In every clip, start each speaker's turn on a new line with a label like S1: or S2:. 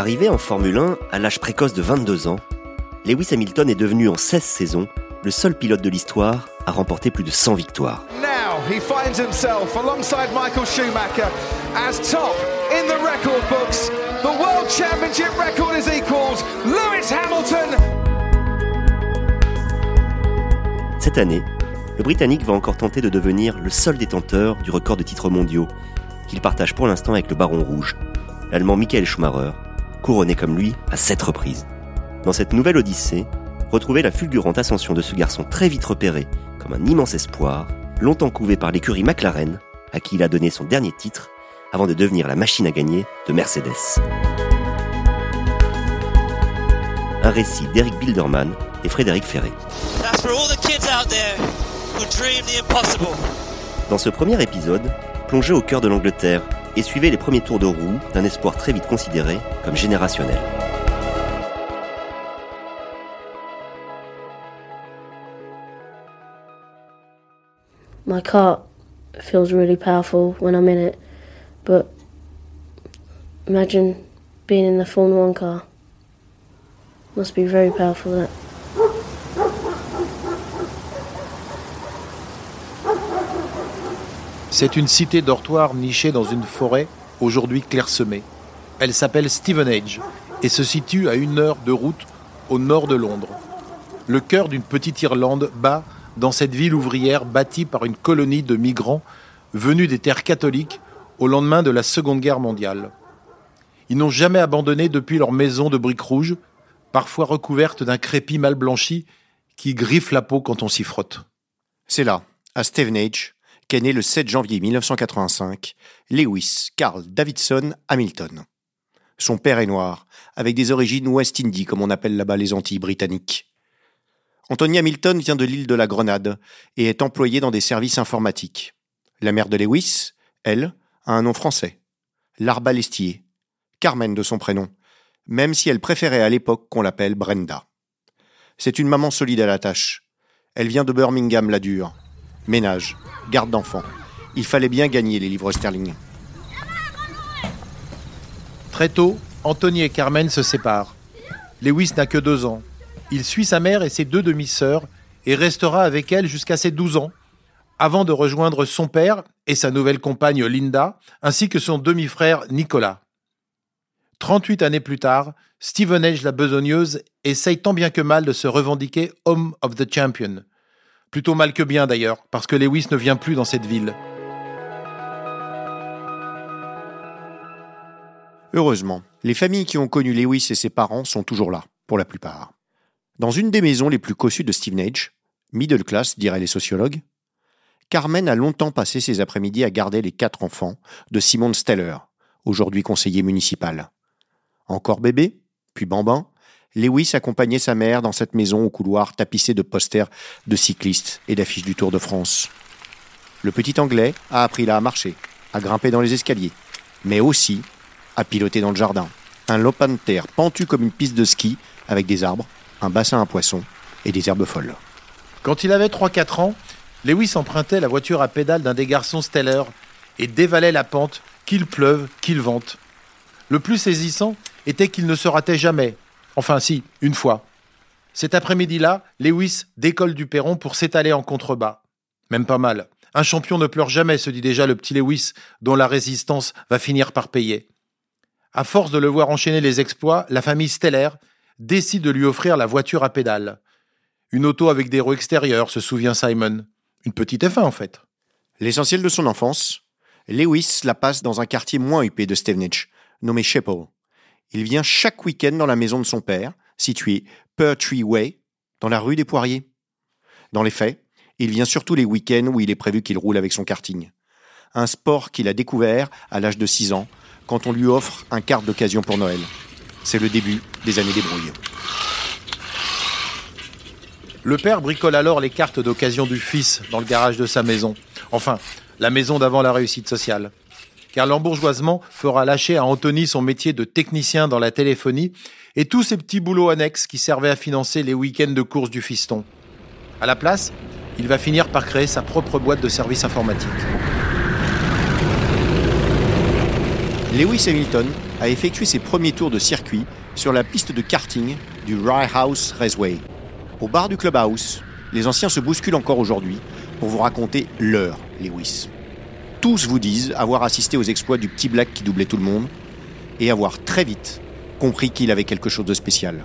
S1: Arrivé en Formule 1 à l'âge précoce de 22 ans, Lewis Hamilton est devenu en 16 saisons le seul pilote de l'histoire à remporter plus de 100 victoires.
S2: Now he finds himself alongside Michael Schumacher as top in the record books. The World Championship record is. Lewis Hamilton.
S1: Cette année, le Britannique va encore tenter de devenir le seul détenteur du record de titres mondiaux qu'il partage pour l'instant avec le Baron Rouge, l'Allemand Michael Schumacher, couronné comme lui à sept reprises. Dans cette nouvelle odyssée, retrouvez la fulgurante ascension de ce garçon très vite repéré comme un immense espoir, longtemps couvé par l'écurie McLaren, à qui il a donné son dernier titre, avant de devenir la machine à gagner de Mercedes. Un récit d'Eric Bilderman et Frédéric Ferré. Dans ce premier épisode, plongez au cœur de l'Angleterre et suivez les premiers tours de roue d'un espoir très vite considéré comme générationnel.
S3: My car feels really powerful when I'm in it, but imagine being in the Formula One car. Must be very powerful that.
S4: C'est une cité dortoir nichée dans une forêt, aujourd'hui clairsemée. Elle s'appelle Stevenage et se situe à une heure de route au nord de Londres. Le cœur d'une petite Irlande bat dans cette ville ouvrière bâtie par une colonie de migrants venus des terres catholiques au lendemain de la Seconde Guerre mondiale. Ils n'ont jamais abandonné depuis leur maison de briques rouges, parfois recouverte d'un crépi mal blanchi qui griffe la peau quand on s'y frotte.
S5: C'est là, à Stevenage, né le 7 janvier 1985 Lewis Carl Davidson Hamilton. Son père est noir, avec des origines West Indies comme on appelle là-bas les Antilles britanniques. Anthony Hamilton vient de l'île de la Grenade et est employé dans des services informatiques. La mère de Lewis, elle, a un nom français, l'arbalestier, Carmen de son prénom, même si elle préférait à l'époque qu'on l'appelle Brenda. C'est une maman solide à la tâche. Elle vient de Birmingham la dure, ménage, garde d'enfants. Il fallait bien gagner les livres sterling.
S4: Très tôt, Anthony et Carmen se séparent. Lewis n'a que deux ans. Il suit sa mère et ses deux demi-sœurs et restera avec elles jusqu'à ses 12 ans, avant de rejoindre son père et sa nouvelle compagne Linda, ainsi que son demi-frère Nicolas. 38 années plus tard, Stevenage la besogneuse essaye tant bien que mal de se revendiquer Home of the Champion. Plutôt mal que bien d'ailleurs, parce que Lewis ne vient plus dans cette ville.
S5: Heureusement, les familles qui ont connu Lewis et ses parents sont toujours là, pour la plupart. Dans une des maisons les plus cossues de Stevenage, middle class diraient les sociologues, Carmen a longtemps passé ses après-midi à garder les quatre enfants de Simone Steller, aujourd'hui conseiller municipal. Encore bébé, puis bambin, Lewis accompagnait sa mère dans cette maison au couloir tapissé de posters de cyclistes et d'affiches du Tour de France. Le petit Anglais a appris là à marcher, à grimper dans les escaliers, mais aussi à piloter dans le jardin. Un lopin de terre pentu comme une piste de ski avec des arbres, un bassin à poissons et des herbes folles.
S4: Quand il avait 3-4 ans, Lewis empruntait la voiture à pédales d'un des garçons Steller et dévalait la pente, qu'il pleuve, qu'il vente. Le plus saisissant était qu'il ne se ratait jamais. Enfin si, une fois. Cet après-midi-là, Lewis décolle du perron pour s'étaler en contrebas. Même pas mal. Un champion ne pleure jamais, se dit déjà le petit Lewis, dont la résistance va finir par payer. À force de le voir enchaîner les exploits, la famille Steller décide de lui offrir la voiture à pédales. Une auto avec des roues extérieures, se souvient Simon. Une petite F1 en fait.
S5: L'essentiel de son enfance, Lewis la passe dans un quartier moins huppé de Stevenage, nommé Sheppel. Il vient chaque week-end dans la maison de son père, située Tree Way, dans la rue des Poiriers. Dans les faits, il vient surtout les week-ends où il est prévu qu'il roule avec son karting. Un sport qu'il a découvert à l'âge de 6 ans, quand on lui offre un quart d'occasion pour Noël. C'est le début des années des brouilles.
S4: Le père bricole alors les cartes d'occasion du fils dans le garage de sa maison. Enfin, la maison d'avant la réussite sociale. Car l'embourgeoisement fera lâcher à Anthony son métier de technicien dans la téléphonie et tous ses petits boulots annexes qui servaient à financer les week-ends de course du fiston. À la place, il va finir par créer sa propre boîte de services informatiques.
S5: Lewis Hamilton a effectué ses premiers tours de circuit sur la piste de karting du Rye House Raceway. Au bar du clubhouse, les anciens se bousculent encore aujourd'hui pour vous raconter leur Lewis. Tous vous disent avoir assisté aux exploits du petit Black qui doublait tout le monde et avoir très vite compris qu'il avait quelque chose de spécial.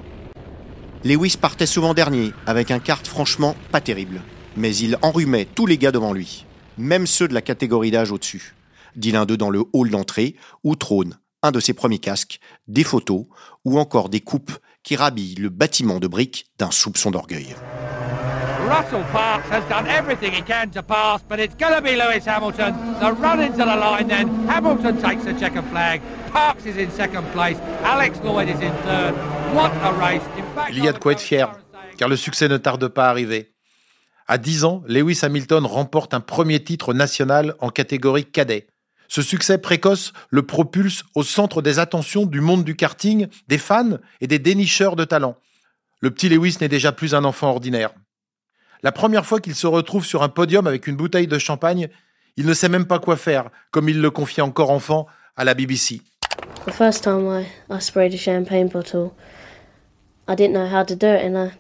S5: Lewis partait souvent dernier avec un kart franchement pas terrible, mais il enrhumait tous les gars devant lui, même ceux de la catégorie d'âge au-dessus, dit l'un d'eux dans le hall d'entrée où trône un de ses premiers casques, des photos ou encore des coupes qui rhabillent le bâtiment de briques d'un soupçon d'orgueil.
S6: Russell Parks has done everything he can to pass, but it's going to be Lewis Hamilton. The run into the line then. Hamilton takes the checkered flag. Parks is in second place. Alex Lloyd is in third. What a race. Fact,
S4: Il y a de quoi être fier, car le succès ne tarde pas à arriver. À 10 ans, Lewis Hamilton remporte un premier titre national en catégorie cadet. Ce succès précoce le propulse au centre des attentions du monde du karting, des fans et des dénicheurs de talent. Le petit Lewis n'est déjà plus un enfant ordinaire. La première fois qu'il se retrouve sur un podium avec une bouteille de champagne, il ne sait même pas quoi faire, comme il le confiait encore enfant à la BBC.
S3: The first time I, I sprayed a champagne bottle, I didn't know how to do it, and I,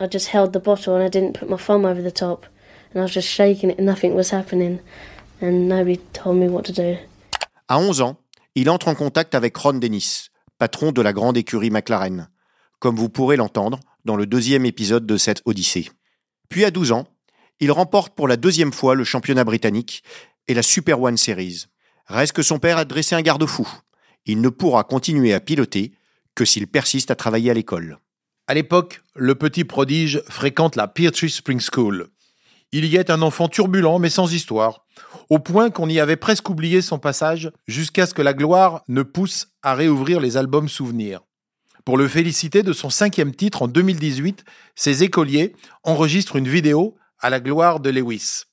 S3: I just held the bottle and I didn't put my thumb over the top, and I was just shaking it and nothing was happening, and nobody told me what to do.
S5: À 11 ans, il entre en contact avec Ron Dennis, patron de la grande écurie McLaren, comme vous pourrez l'entendre dans le deuxième épisode de cette Odyssée. Puis à 12 ans, il remporte pour la deuxième fois le championnat britannique et la Super One Series. Reste que son père a dressé un garde-fou. Il ne pourra continuer à piloter que s'il persiste à travailler à l'école.
S4: À l'époque, le petit prodige fréquente la Peartree Spring School. Il y est un enfant turbulent mais sans histoire, au point qu'on y avait presque oublié son passage jusqu'à ce que la gloire ne pousse à réouvrir les albums souvenirs. Pour le féliciter de son cinquième titre en 2018, ses écoliers enregistrent une vidéo à la gloire de Lewis.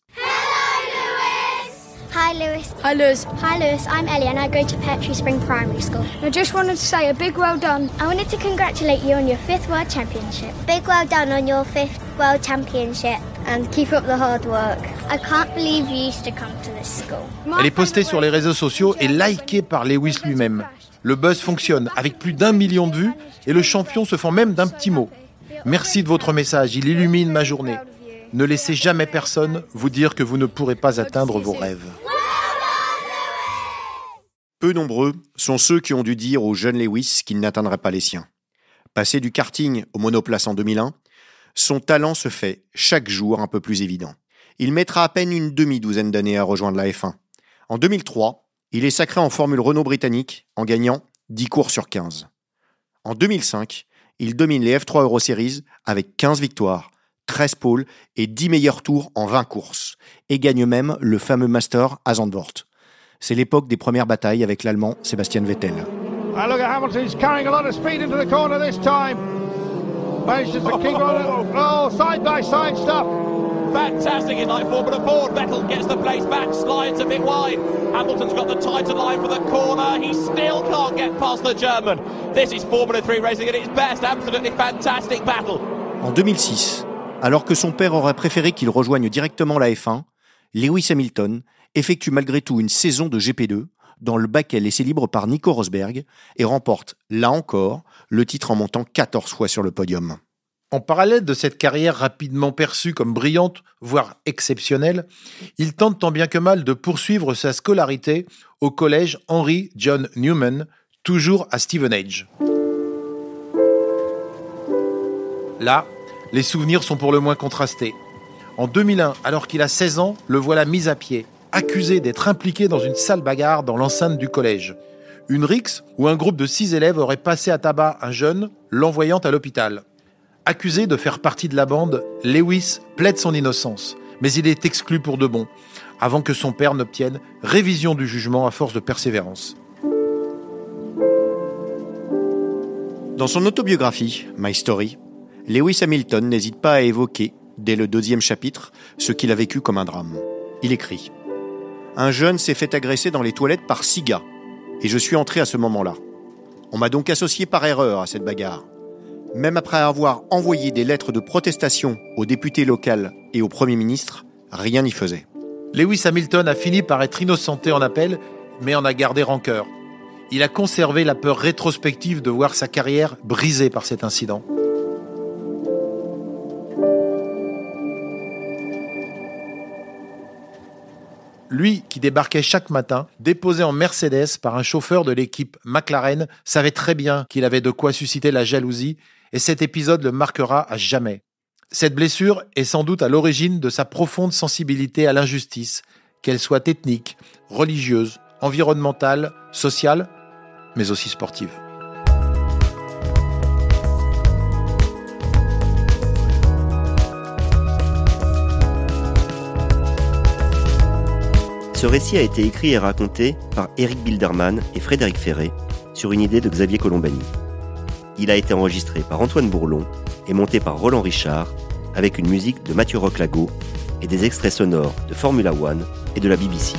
S7: Hi, Lewis.
S8: Hi, Lewis.
S7: Hi, Lewis. I'm Ellie and I go to Petree Spring Primary School.
S8: I just wanted to say a big well done.
S7: I wanted to congratulate you on your fifth World Championship. Big well done on your fifth World Championship and keep up the hard work. I can't believe you used to come to this school.
S4: Elle est postée sur les réseaux sociaux et likée par Lewis lui-même. Le buzz fonctionne avec plus d'un million de vues et le champion se fend même d'un petit mot. Merci de votre message, il illumine ma journée. Ne laissez jamais personne vous dire que vous ne pourrez pas atteindre vos rêves.
S5: Peu nombreux sont ceux qui ont dû dire au jeune Lewis qu'il n'atteindrait pas les siens. Passé du karting au monoplace en 2001, son talent se fait chaque jour un peu plus évident. Il mettra à peine une demi-douzaine d'années à rejoindre la F1. En 2003, il est sacré en Formule Renault britannique en gagnant 10 courses sur 15. En 2005, il domine les F3 Euro Series avec 15 victoires, 13 pôles et 10 meilleurs tours en 20 courses, et gagne même le fameux Master à Zandvoort. C'est l'époque des premières batailles avec l'Allemand Sebastian Vettel.
S2: And look at Hamilton, he's carrying a lot of speed into the corner this time. Manages to keep on. Oh, side by side stuff.
S9: Fantastic, it's like Formula Ford. Vettel gets the place back, slides a bit wide. Hamilton's got the tighter line for the corner. He still can't get past the German. This is Formula 3 racing at its best. Absolutely fantastic battle.
S5: En 2006, alors que son père aurait préféré qu'il rejoigne directement la F1, Lewis Hamilton effectue malgré tout une saison de GP2 dans le baquet laissé libre par Nico Rosberg et remporte, là encore, le titre en montant 14 fois sur le podium.
S4: En parallèle de cette carrière rapidement perçue comme brillante, voire exceptionnelle, il tente tant bien que mal de poursuivre sa scolarité au collège Henry John Newman, toujours à Stevenage. Là, les souvenirs sont pour le moins contrastés. En 2001, alors qu'il a 16 ans, le voilà mis à pied, accusé d'être impliqué dans une sale bagarre dans l'enceinte du collège. Une rixe où un groupe de six élèves aurait passé à tabac un jeune, l'envoyant à l'hôpital. Accusé de faire partie de la bande, Lewis plaide son innocence, mais il est exclu pour de bon, avant que son père n'obtienne révision du jugement à force de persévérance.
S5: Dans son autobiographie, My Story, Lewis Hamilton n'hésite pas à évoquer, dès le deuxième chapitre, ce qu'il a vécu comme un drame. Il écrit Un jeune s'est fait agresser dans les toilettes par six gars, et je suis entré à ce moment-là. On m'a donc associé par erreur à cette bagarre. Même après avoir envoyé des lettres de protestation aux députés locaux et au Premier ministre, rien n'y faisait.
S4: Lewis Hamilton a fini par être innocenté en appel, mais en a gardé rancœur. il a conservé la peur rétrospective de voir sa carrière brisée par cet incident. Lui, qui débarquait chaque matin, déposé en Mercedes par un chauffeur de l'équipe McLaren, savait très bien qu'il avait de quoi susciter la jalousie, et cet épisode le marquera à jamais. Cette blessure est sans doute à l'origine de sa profonde sensibilité à l'injustice, qu'elle soit ethnique, religieuse, environnementale, sociale, mais aussi sportive.
S1: Ce récit a été écrit et raconté par Eric Bilderman et Frédéric Ferré sur une idée de Xavier Colombani. Il a été enregistré par Antoine Bourlon et monté par Roland Richard avec une musique de Mathieu Roclago et des extraits sonores de Formula One et de la BBC.